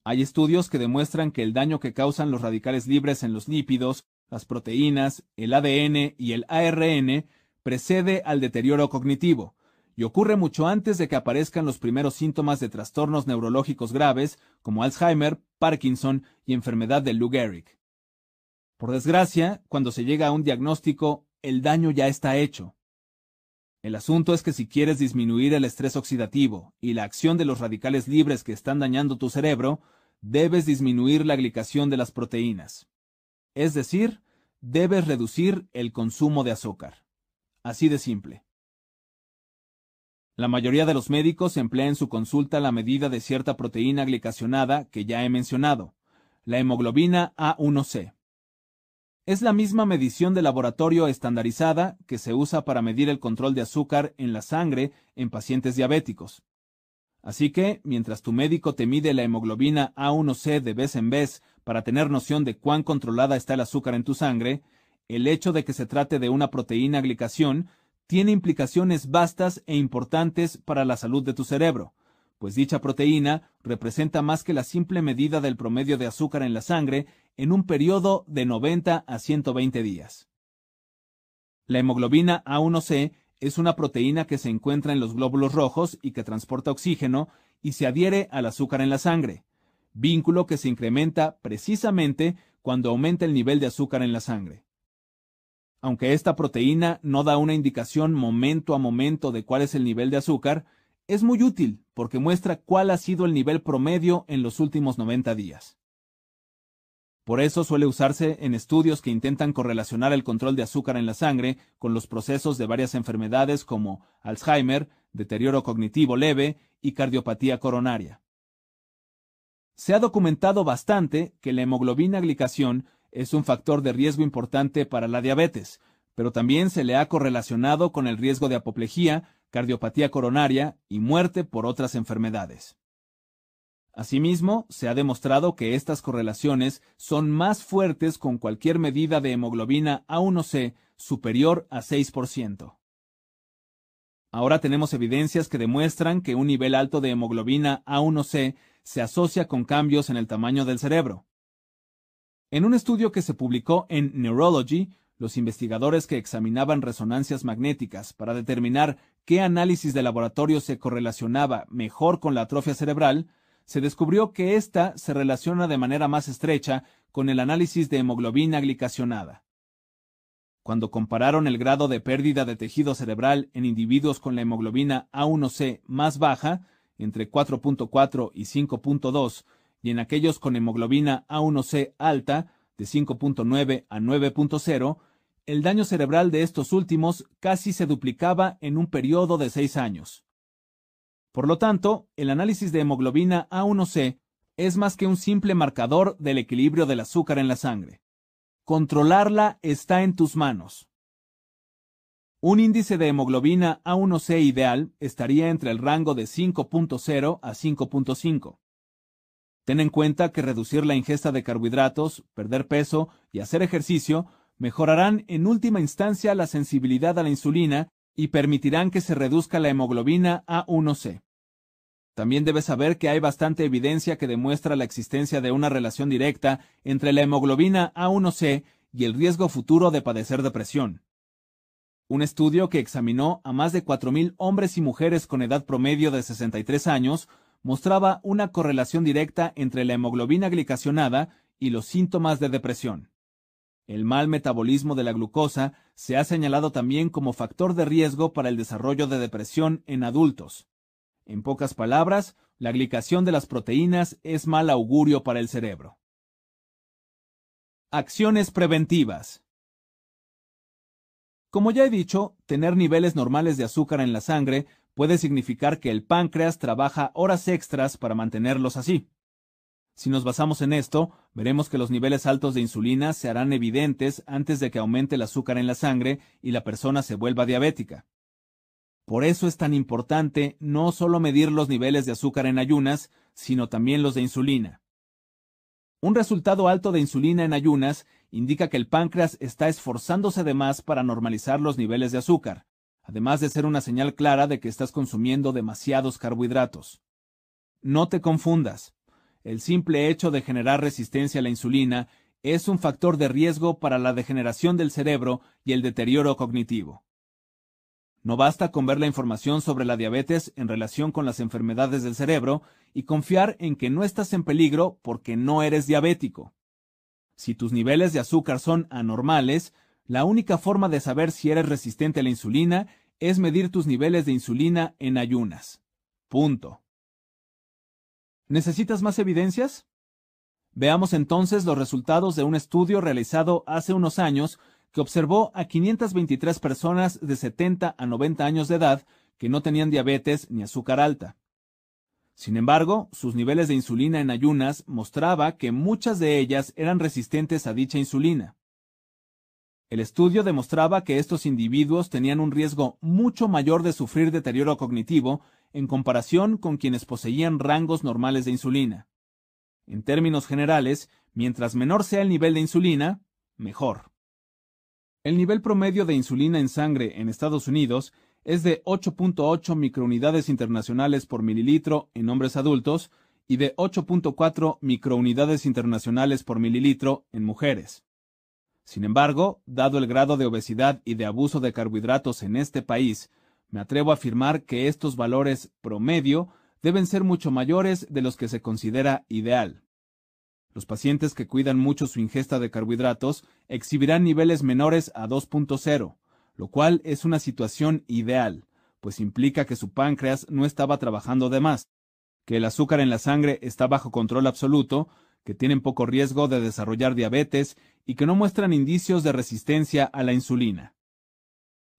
A: Hay estudios que demuestran que el daño que causan los radicales libres en los lípidos, las proteínas, el ADN y el ARN precede al deterioro cognitivo, y ocurre mucho antes de que aparezcan los primeros síntomas de trastornos neurológicos graves como Alzheimer, Parkinson y enfermedad de Lou Gehrig. Por desgracia, cuando se llega a un diagnóstico, el daño ya está hecho. El asunto es que si quieres disminuir el estrés oxidativo y la acción de los radicales libres que están dañando tu cerebro, debes disminuir la glicación de las proteínas. Es decir, debes reducir el consumo de azúcar. Así de simple. La mayoría de los médicos emplea en su consulta la medida de cierta proteína glicacionada que ya he mencionado, la hemoglobina A1C. Es la misma medición de laboratorio estandarizada que se usa para medir el control de azúcar en la sangre en pacientes diabéticos. Así que, mientras tu médico te mide la hemoglobina A1C de vez en vez para tener noción de cuán controlada está el azúcar en tu sangre, el hecho de que se trate de una proteína glicación tiene implicaciones vastas e importantes para la salud de tu cerebro, pues dicha proteína representa más que la simple medida del promedio de azúcar en la sangre en un periodo de 90 a 120 días. La hemoglobina A1C es una proteína que se encuentra en los glóbulos rojos y que transporta oxígeno y se adhiere al azúcar en la sangre, vínculo que se incrementa precisamente cuando aumenta el nivel de azúcar en la sangre. Aunque esta proteína no da una indicación momento a momento de cuál es el nivel de azúcar, es muy útil porque muestra cuál ha sido el nivel promedio en los últimos 90 días. Por eso suele usarse en estudios que intentan correlacionar el control de azúcar en la sangre con los procesos de varias enfermedades como Alzheimer, deterioro cognitivo leve y cardiopatía coronaria. Se ha documentado bastante que la hemoglobina glicación es un factor de riesgo importante para la diabetes, pero también se le ha correlacionado con el riesgo de apoplejía, cardiopatía coronaria y muerte por otras enfermedades. Asimismo, se ha demostrado que estas correlaciones son más fuertes con cualquier medida de hemoglobina A1C superior a 6%. Ahora tenemos evidencias que demuestran que un nivel alto de hemoglobina A1C se asocia con cambios en el tamaño del cerebro. En un estudio que se publicó en Neurology, los investigadores que examinaban resonancias magnéticas para determinar qué análisis de laboratorio se correlacionaba mejor con la atrofia cerebral, se descubrió que ésta se relaciona de manera más estrecha con el análisis de hemoglobina glicacionada. Cuando compararon el grado de pérdida de tejido cerebral en individuos con la hemoglobina A1C más baja, entre 4.4 y 5.2, y en aquellos con hemoglobina A1C alta, de 5.9 a 9.0, el daño cerebral de estos últimos casi se duplicaba en un periodo de seis años. Por lo tanto, el análisis de hemoglobina A1C es más que un simple marcador del equilibrio del azúcar en la sangre. Controlarla está en tus manos. Un índice de hemoglobina A1C ideal estaría entre el rango de 5.0 a 5.5. Ten en cuenta que reducir la ingesta de carbohidratos, perder peso y hacer ejercicio mejorarán en última instancia la sensibilidad a la insulina y permitirán que se reduzca la hemoglobina A1C. También debes saber que hay bastante evidencia que demuestra la existencia de una relación directa entre la hemoglobina A1C y el riesgo futuro de padecer depresión. Un estudio que examinó a más de 4.000 hombres y mujeres con edad promedio de 63 años mostraba una correlación directa entre la hemoglobina glicacionada y los síntomas de depresión. El mal metabolismo de la glucosa se ha señalado también como factor de riesgo para el desarrollo de depresión en adultos. En pocas palabras, la glicación de las proteínas es mal augurio para el cerebro. Acciones preventivas. Como ya he dicho, tener niveles normales de azúcar en la sangre puede significar que el páncreas trabaja horas extras para mantenerlos así. Si nos basamos en esto, veremos que los niveles altos de insulina se harán evidentes antes de que aumente el azúcar en la sangre y la persona se vuelva diabética. Por eso es tan importante no solo medir los niveles de azúcar en ayunas, sino también los de insulina. Un resultado alto de insulina en ayunas indica que el páncreas está esforzándose de más para normalizar los niveles de azúcar, además de ser una señal clara de que estás consumiendo demasiados carbohidratos. No te confundas. El simple hecho de generar resistencia a la insulina es un factor de riesgo para la degeneración del cerebro y el deterioro cognitivo. No basta con ver la información sobre la diabetes en relación con las enfermedades del cerebro y confiar en que no estás en peligro porque no eres diabético. Si tus niveles de azúcar son anormales, la única forma de saber si eres resistente a la insulina es medir tus niveles de insulina en ayunas. Punto. ¿Necesitas más evidencias? Veamos entonces los resultados de un estudio realizado hace unos años que observó a 523 personas de 70 a 90 años de edad que no tenían diabetes ni azúcar alta. Sin embargo, sus niveles de insulina en ayunas mostraba que muchas de ellas eran resistentes a dicha insulina. El estudio demostraba que estos individuos tenían un riesgo mucho mayor de sufrir deterioro cognitivo en comparación con quienes poseían rangos normales de insulina. En términos generales, mientras menor sea el nivel de insulina, mejor. El nivel promedio de insulina en sangre en Estados Unidos es de 8.8 microunidades internacionales por mililitro en hombres adultos y de 8.4 microunidades internacionales por mililitro en mujeres. Sin embargo, dado el grado de obesidad y de abuso de carbohidratos en este país, me atrevo a afirmar que estos valores promedio deben ser mucho mayores de los que se considera ideal. Los pacientes que cuidan mucho su ingesta de carbohidratos exhibirán niveles menores a 2.0, lo cual es una situación ideal, pues implica que su páncreas no estaba trabajando de más, que el azúcar en la sangre está bajo control absoluto, que tienen poco riesgo de desarrollar diabetes y que no muestran indicios de resistencia a la insulina.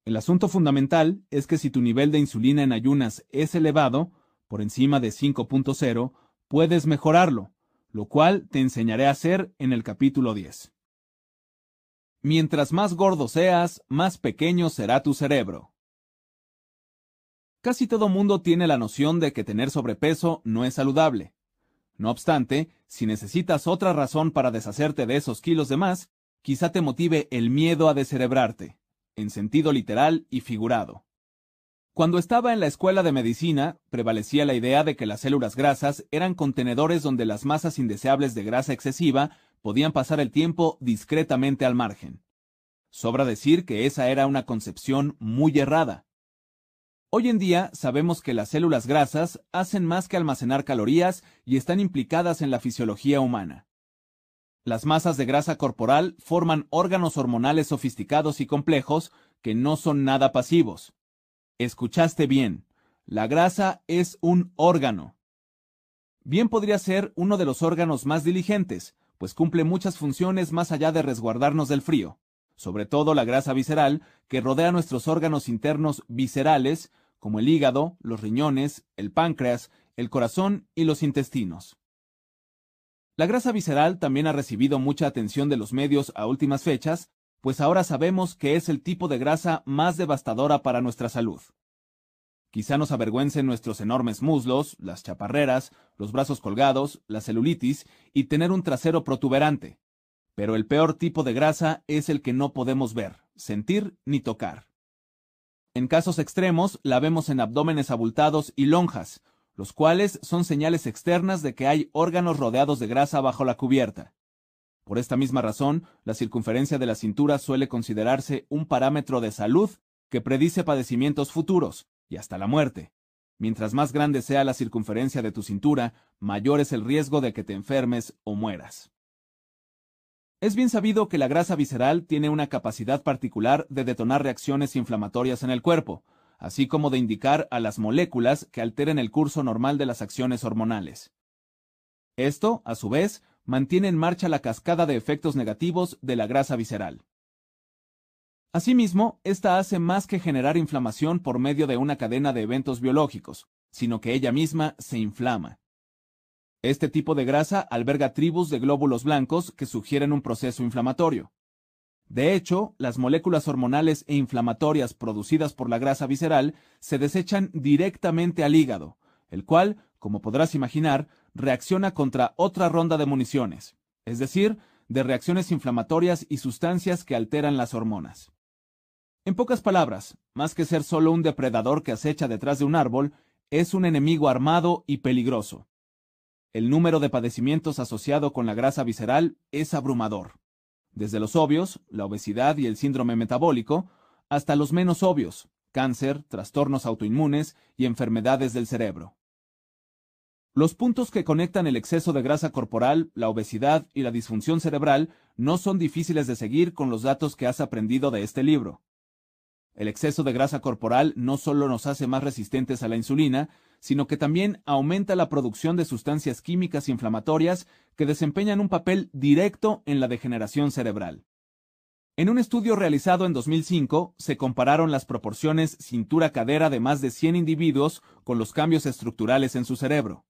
A: El asunto fundamental es que si tu nivel de insulina en ayunas es elevado, por encima de 5.0, puedes mejorarlo, lo cual te enseñaré a hacer en el capítulo 10. Mientras más gordo seas, más pequeño será tu cerebro. Casi todo mundo tiene la noción de que tener sobrepeso no es saludable. No obstante, si necesitas otra razón para deshacerte de esos kilos de más, quizá te motive el miedo a descerebrarte, en sentido literal y figurado. Cuando estaba en la escuela de medicina, prevalecía la idea de que las células grasas eran contenedores donde las masas indeseables de grasa excesiva podían pasar el tiempo discretamente al margen. Sobra decir que esa era una concepción muy errada. Hoy en día sabemos que las células grasas hacen más que almacenar calorías y están implicadas en la fisiología humana. Las masas de grasa corporal forman órganos hormonales sofisticados y complejos que no son nada pasivos. Escuchaste bien. La grasa es un órgano. Bien podría ser uno de los órganos más diligentes, pues cumple muchas funciones más allá de resguardarnos del frío. sobre todo la grasa visceral, que rodea nuestros órganos internos viscerales, como el hígado, los riñones, el páncreas, el corazón y los intestinos. La grasa visceral también ha recibido mucha atención de los medios a últimas fechas, pues ahora sabemos que es el tipo de grasa más devastadora para nuestra salud. Quizá nos avergüencen nuestros enormes muslos, las chaparreras, los brazos colgados, la celulitis y tener un trasero protuberante. Pero el peor tipo de grasa es el que no podemos ver, sentir ni tocar. En casos extremos la vemos en abdómenes abultados y lonjas, los cuales son señales externas de que hay órganos rodeados de grasa bajo la cubierta. Por esta misma razón, la circunferencia de la cintura suele considerarse un parámetro de salud que predice padecimientos futuros, y hasta la muerte. Mientras más grande sea la circunferencia de tu cintura, mayor es el riesgo de que te enfermes o mueras. Es bien sabido que la grasa visceral tiene una capacidad particular de detonar reacciones inflamatorias en el cuerpo, así como de indicar a las moléculas que alteren el curso normal de las acciones hormonales. Esto, a su vez, mantiene en marcha la cascada de efectos negativos de la grasa visceral. Asimismo, esta hace más que generar inflamación por medio de una cadena de eventos biológicos, sino que ella misma se inflama. Este tipo de grasa alberga tribus de glóbulos blancos que sugieren un proceso inflamatorio. De hecho, las moléculas hormonales e inflamatorias producidas por la grasa visceral se desechan directamente al hígado, el cual, como podrás imaginar, reacciona contra otra ronda de municiones, es decir, de reacciones inflamatorias y sustancias que alteran las hormonas. En pocas palabras, más que ser solo un depredador que acecha detrás de un árbol, es un enemigo armado y peligroso. El número de padecimientos asociado con la grasa visceral es abrumador desde los obvios, la obesidad y el síndrome metabólico, hasta los menos obvios, cáncer, trastornos autoinmunes y enfermedades del cerebro. Los puntos que conectan el exceso de grasa corporal, la obesidad y la disfunción cerebral no son difíciles de seguir con los datos que has aprendido de este libro. El exceso de grasa corporal no solo nos hace más resistentes a la insulina, sino que también aumenta la producción de sustancias químicas inflamatorias que desempeñan un papel directo en la degeneración cerebral. En un estudio realizado en 2005, se compararon las proporciones cintura-cadera de más de 100 individuos con los cambios estructurales en su cerebro.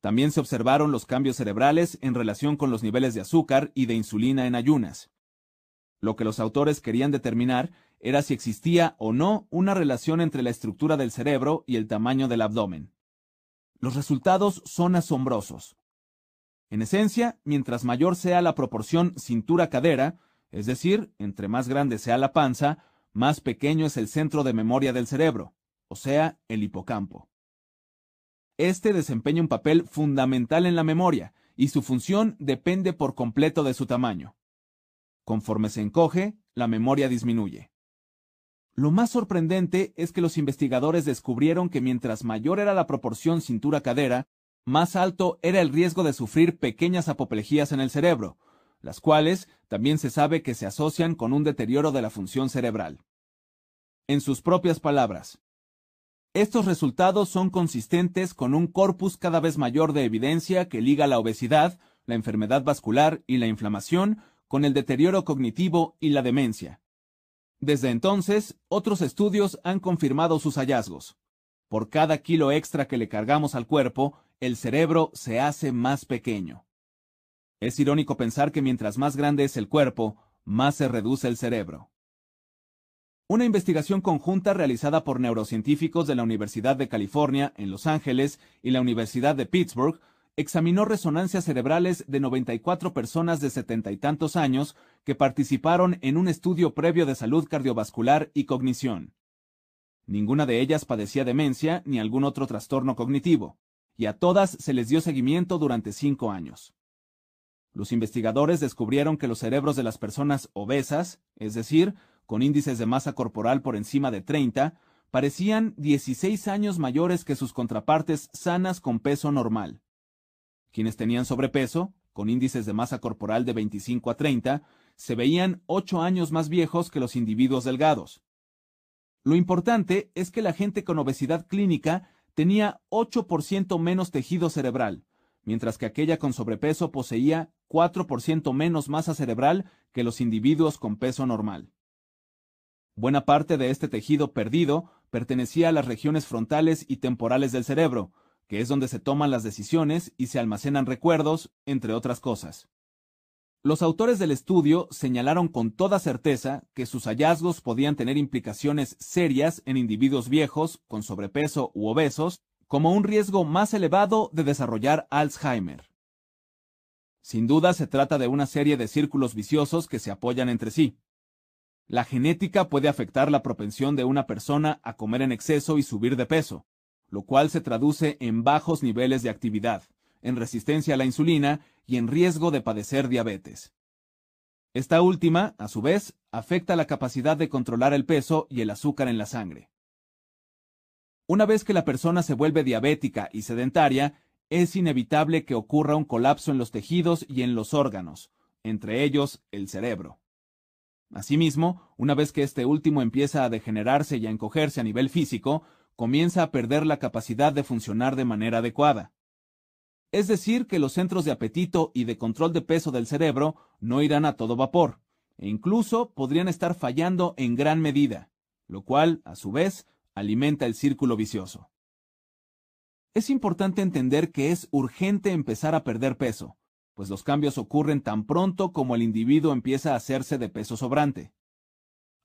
A: También se observaron los cambios cerebrales en relación con los niveles de azúcar y de insulina en ayunas. Lo que los autores querían determinar era si existía o no una relación entre la estructura del cerebro y el tamaño del abdomen. Los resultados son asombrosos. En esencia, mientras mayor sea la proporción cintura-cadera, es decir, entre más grande sea la panza, más pequeño es el centro de memoria del cerebro, o sea, el hipocampo. Este desempeña un papel fundamental en la memoria, y su función depende por completo de su tamaño. Conforme se encoge, la memoria disminuye. Lo más sorprendente es que los investigadores descubrieron que mientras mayor era la proporción cintura-cadera, más alto era el riesgo de sufrir pequeñas apoplejías en el cerebro, las cuales también se sabe que se asocian con un deterioro de la función cerebral. En sus propias palabras, estos resultados son consistentes con un corpus cada vez mayor de evidencia que liga la obesidad, la enfermedad vascular y la inflamación con el deterioro cognitivo y la demencia. Desde entonces, otros estudios han confirmado sus hallazgos. Por cada kilo extra que le cargamos al cuerpo, el cerebro se hace más pequeño. Es irónico pensar que mientras más grande es el cuerpo, más se reduce el cerebro. Una investigación conjunta realizada por neurocientíficos de la Universidad de California en Los Ángeles y la Universidad de Pittsburgh examinó resonancias cerebrales de 94 personas de setenta y tantos años que participaron en un estudio previo de salud cardiovascular y cognición. Ninguna de ellas padecía demencia ni algún otro trastorno cognitivo, y a todas se les dio seguimiento durante cinco años. Los investigadores descubrieron que los cerebros de las personas obesas, es decir, con índices de masa corporal por encima de 30, parecían 16 años mayores que sus contrapartes sanas con peso normal. Quienes tenían sobrepeso, con índices de masa corporal de 25 a 30, se veían 8 años más viejos que los individuos delgados. Lo importante es que la gente con obesidad clínica tenía 8% menos tejido cerebral, mientras que aquella con sobrepeso poseía 4% menos masa cerebral que los individuos con peso normal. Buena parte de este tejido perdido pertenecía a las regiones frontales y temporales del cerebro, que es donde se toman las decisiones y se almacenan recuerdos, entre otras cosas. Los autores del estudio señalaron con toda certeza que sus hallazgos podían tener implicaciones serias en individuos viejos, con sobrepeso u obesos, como un riesgo más elevado de desarrollar Alzheimer. Sin duda se trata de una serie de círculos viciosos que se apoyan entre sí. La genética puede afectar la propensión de una persona a comer en exceso y subir de peso, lo cual se traduce en bajos niveles de actividad, en resistencia a la insulina y en riesgo de padecer diabetes. Esta última, a su vez, afecta la capacidad de controlar el peso y el azúcar en la sangre. Una vez que la persona se vuelve diabética y sedentaria, es inevitable que ocurra un colapso en los tejidos y en los órganos, entre ellos el cerebro. Asimismo, una vez que este último empieza a degenerarse y a encogerse a nivel físico, comienza a perder la capacidad de funcionar de manera adecuada. Es decir, que los centros de apetito y de control de peso del cerebro no irán a todo vapor, e incluso podrían estar fallando en gran medida, lo cual, a su vez, alimenta el círculo vicioso. Es importante entender que es urgente empezar a perder peso, pues los cambios ocurren tan pronto como el individuo empieza a hacerse de peso sobrante.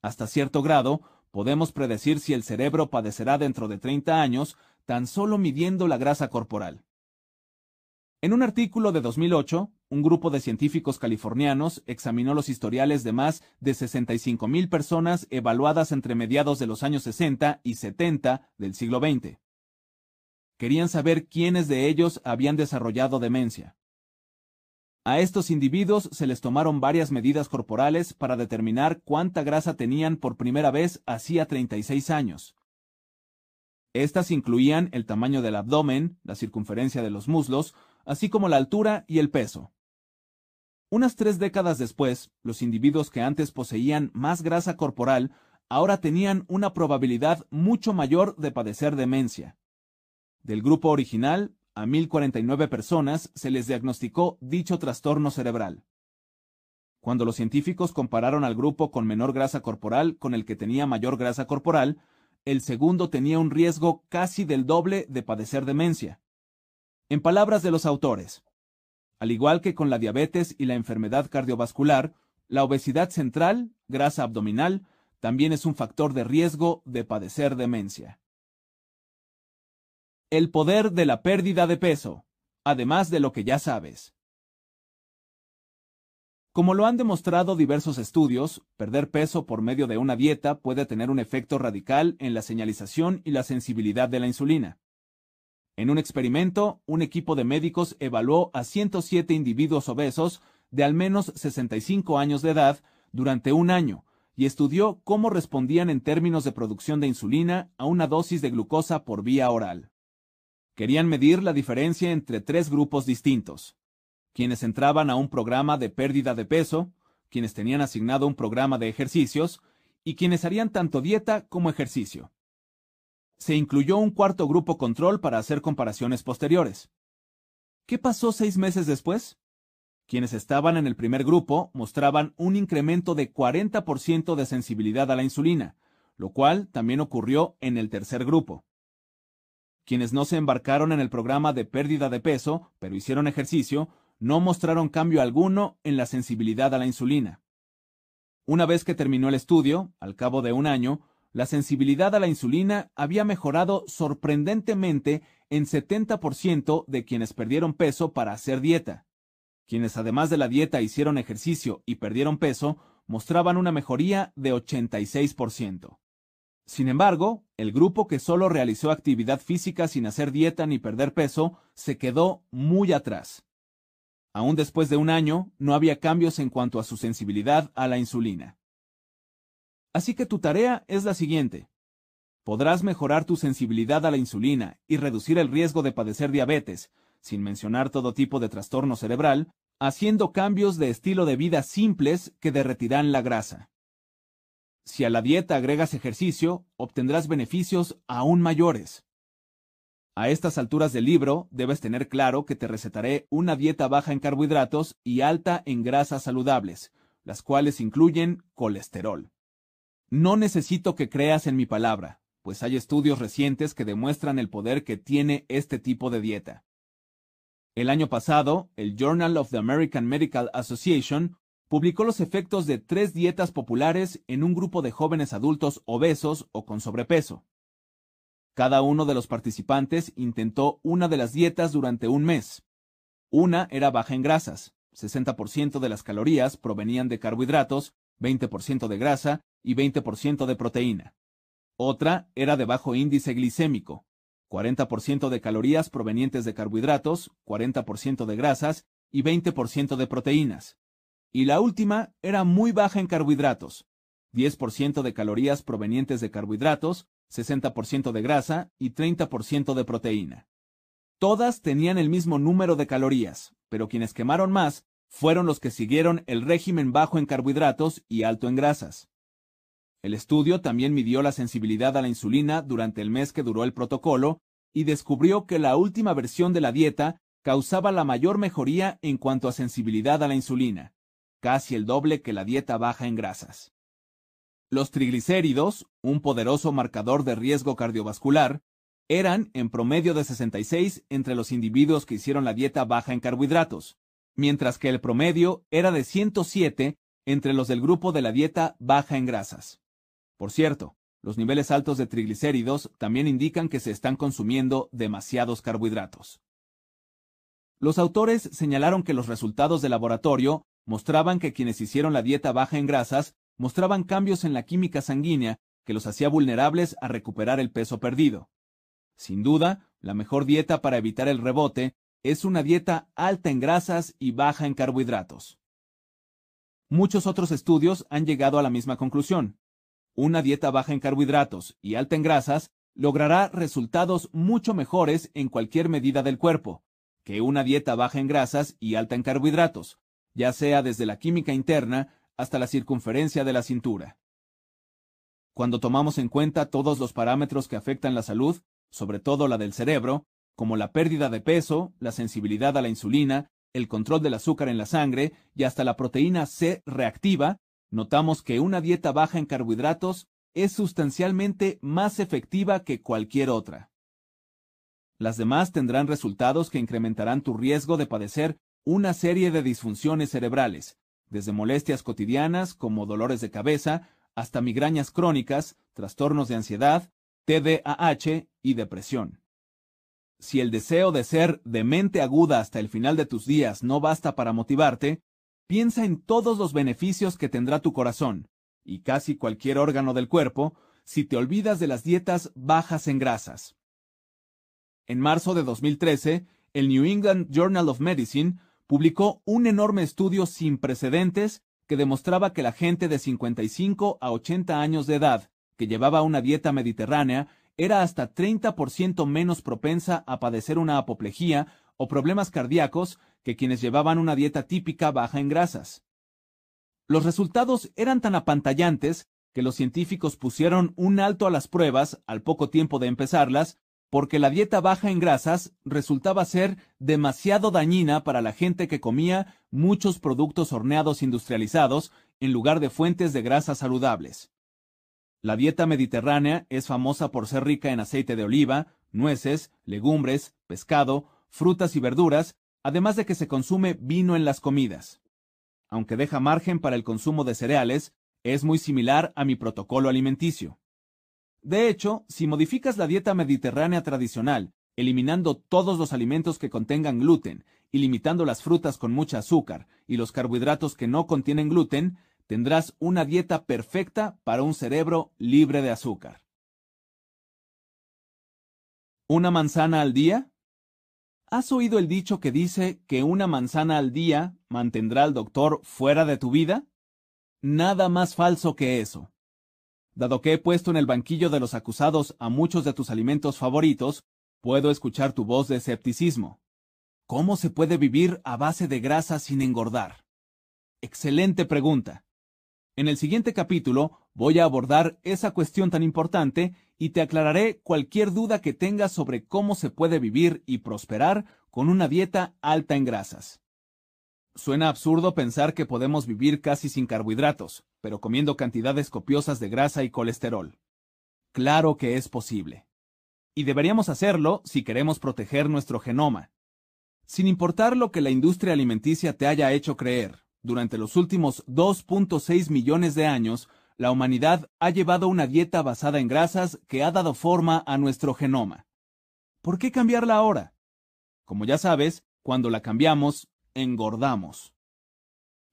A: Hasta cierto grado, podemos predecir si el cerebro padecerá dentro de 30 años tan solo midiendo la grasa corporal. En un artículo de 2008, un grupo de científicos californianos examinó los historiales de más de 65.000 personas evaluadas entre mediados de los años 60 y 70 del siglo XX. Querían saber quiénes de ellos habían desarrollado demencia. A estos individuos se les tomaron varias medidas corporales para determinar cuánta grasa tenían por primera vez hacía 36 años. Estas incluían el tamaño del abdomen, la circunferencia de los muslos, así como la altura y el peso. Unas tres décadas después, los individuos que antes poseían más grasa corporal ahora tenían una probabilidad mucho mayor de padecer demencia. Del grupo original, a 1.049 personas se les diagnosticó dicho trastorno cerebral. Cuando los científicos compararon al grupo con menor grasa corporal con el que tenía mayor grasa corporal, el segundo tenía un riesgo casi del doble de padecer demencia. En palabras de los autores, al igual que con la diabetes y la enfermedad cardiovascular, la obesidad central, grasa abdominal, también es un factor de riesgo de padecer demencia. El poder de la pérdida de peso, además de lo que ya sabes. Como lo han demostrado diversos estudios, perder peso por medio de una dieta puede tener un efecto radical en la señalización y la sensibilidad de la insulina. En un experimento, un equipo de médicos evaluó a 107 individuos obesos de al menos 65 años de edad durante un año y estudió cómo respondían en términos de producción de insulina a una dosis de glucosa por vía oral. Querían medir la diferencia entre tres grupos distintos. Quienes entraban a un programa de pérdida de peso, quienes tenían asignado un programa de ejercicios y quienes harían tanto dieta como ejercicio se incluyó un cuarto grupo control para hacer comparaciones posteriores. ¿Qué pasó seis meses después? Quienes estaban en el primer grupo mostraban un incremento de 40% de sensibilidad a la insulina, lo cual también ocurrió en el tercer grupo. Quienes no se embarcaron en el programa de pérdida de peso, pero hicieron ejercicio, no mostraron cambio alguno en la sensibilidad a la insulina. Una vez que terminó el estudio, al cabo de un año, la sensibilidad a la insulina había mejorado sorprendentemente en 70% de quienes perdieron peso para hacer dieta. Quienes además de la dieta hicieron ejercicio y perdieron peso, mostraban una mejoría de 86%. Sin embargo, el grupo que solo realizó actividad física sin hacer dieta ni perder peso se quedó muy atrás. Aún después de un año, no había cambios en cuanto a su sensibilidad a la insulina. Así que tu tarea es la siguiente. Podrás mejorar tu sensibilidad a la insulina y reducir el riesgo de padecer diabetes, sin mencionar todo tipo de trastorno cerebral, haciendo cambios de estilo de vida simples que derretirán la grasa. Si a la dieta agregas ejercicio, obtendrás beneficios aún mayores. A estas alturas del libro, debes tener claro que te recetaré una dieta baja en carbohidratos y alta en grasas saludables, las cuales incluyen colesterol. No necesito que creas en mi palabra, pues hay estudios recientes que demuestran el poder que tiene este tipo de dieta. El año pasado, el Journal of the American Medical Association publicó los efectos de tres dietas populares en un grupo de jóvenes adultos obesos o con sobrepeso. Cada uno de los participantes intentó una de las dietas durante un mes. Una era baja en grasas, 60% de las calorías provenían de carbohidratos, 20% de grasa y 20% de proteína. Otra era de bajo índice glicémico, 40% de calorías provenientes de carbohidratos, 40% de grasas y 20% de proteínas. Y la última era muy baja en carbohidratos, 10% de calorías provenientes de carbohidratos, 60% de grasa y 30% de proteína. Todas tenían el mismo número de calorías, pero quienes quemaron más fueron los que siguieron el régimen bajo en carbohidratos y alto en grasas. El estudio también midió la sensibilidad a la insulina durante el mes que duró el protocolo y descubrió que la última versión de la dieta causaba la mayor mejoría en cuanto a sensibilidad a la insulina, casi el doble que la dieta baja en grasas. Los triglicéridos, un poderoso marcador de riesgo cardiovascular, eran en promedio de 66 entre los individuos que hicieron la dieta baja en carbohidratos, mientras que el promedio era de 107 entre los del grupo de la dieta baja en grasas. Por cierto, los niveles altos de triglicéridos también indican que se están consumiendo demasiados carbohidratos. Los autores señalaron que los resultados de laboratorio mostraban que quienes hicieron la dieta baja en grasas mostraban cambios en la química sanguínea que los hacía vulnerables a recuperar el peso perdido. Sin duda, la mejor dieta para evitar el rebote es una dieta alta en grasas y baja en carbohidratos. Muchos otros estudios han llegado a la misma conclusión. Una dieta baja en carbohidratos y alta en grasas logrará resultados mucho mejores en cualquier medida del cuerpo que una dieta baja en grasas y alta en carbohidratos, ya sea desde la química interna hasta la circunferencia de la cintura. Cuando tomamos en cuenta todos los parámetros que afectan la salud, sobre todo la del cerebro, como la pérdida de peso, la sensibilidad a la insulina, el control del azúcar en la sangre y hasta la proteína C reactiva, notamos que una dieta baja en carbohidratos es sustancialmente más efectiva que cualquier otra. Las demás tendrán resultados que incrementarán tu riesgo de padecer una serie de disfunciones cerebrales, desde molestias cotidianas como dolores de cabeza hasta migrañas crónicas, trastornos de ansiedad, TDAH y depresión. Si el deseo de ser de mente aguda hasta el final de tus días no basta para motivarte, piensa en todos los beneficios que tendrá tu corazón y casi cualquier órgano del cuerpo si te olvidas de las dietas bajas en grasas. En marzo de 2013, el New England Journal of Medicine publicó un enorme estudio sin precedentes que demostraba que la gente de 55 a 80 años de edad que llevaba una dieta mediterránea era hasta 30% menos propensa a padecer una apoplejía o problemas cardíacos que quienes llevaban una dieta típica baja en grasas. Los resultados eran tan apantallantes que los científicos pusieron un alto a las pruebas al poco tiempo de empezarlas porque la dieta baja en grasas resultaba ser demasiado dañina para la gente que comía muchos productos horneados industrializados en lugar de fuentes de grasas saludables. La dieta mediterránea es famosa por ser rica en aceite de oliva, nueces, legumbres, pescado, frutas y verduras, además de que se consume vino en las comidas. Aunque deja margen para el consumo de cereales, es muy similar a mi protocolo alimenticio. De hecho, si modificas la dieta mediterránea tradicional, eliminando todos los alimentos que contengan gluten y limitando las frutas con mucha azúcar y los carbohidratos que no contienen gluten, tendrás una dieta perfecta para un cerebro libre de azúcar. ¿Una manzana al día? ¿Has oído el dicho que dice que una manzana al día mantendrá al doctor fuera de tu vida? Nada más falso que eso. Dado que he puesto en el banquillo de los acusados a muchos de tus alimentos favoritos, puedo escuchar tu voz de escepticismo. ¿Cómo se puede vivir a base de grasa sin engordar? Excelente pregunta. En el siguiente capítulo voy a abordar esa cuestión tan importante y te aclararé cualquier duda que tengas sobre cómo se puede vivir y prosperar con una dieta alta en grasas. Suena absurdo pensar que podemos vivir casi sin carbohidratos, pero comiendo cantidades copiosas de grasa y colesterol. Claro que es posible. Y deberíamos hacerlo si queremos proteger nuestro genoma. Sin importar lo que la industria alimenticia te haya hecho creer, durante los últimos 2.6 millones de años, la humanidad ha llevado una dieta basada en grasas que ha dado forma a nuestro genoma. ¿Por qué cambiarla ahora? Como ya sabes, cuando la cambiamos, engordamos.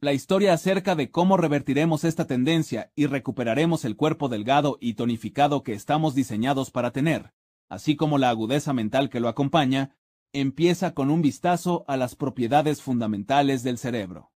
A: La historia acerca de cómo revertiremos esta tendencia y recuperaremos el cuerpo delgado y tonificado que estamos diseñados para tener, así como la agudeza mental que lo acompaña, empieza con un vistazo a las propiedades fundamentales del cerebro.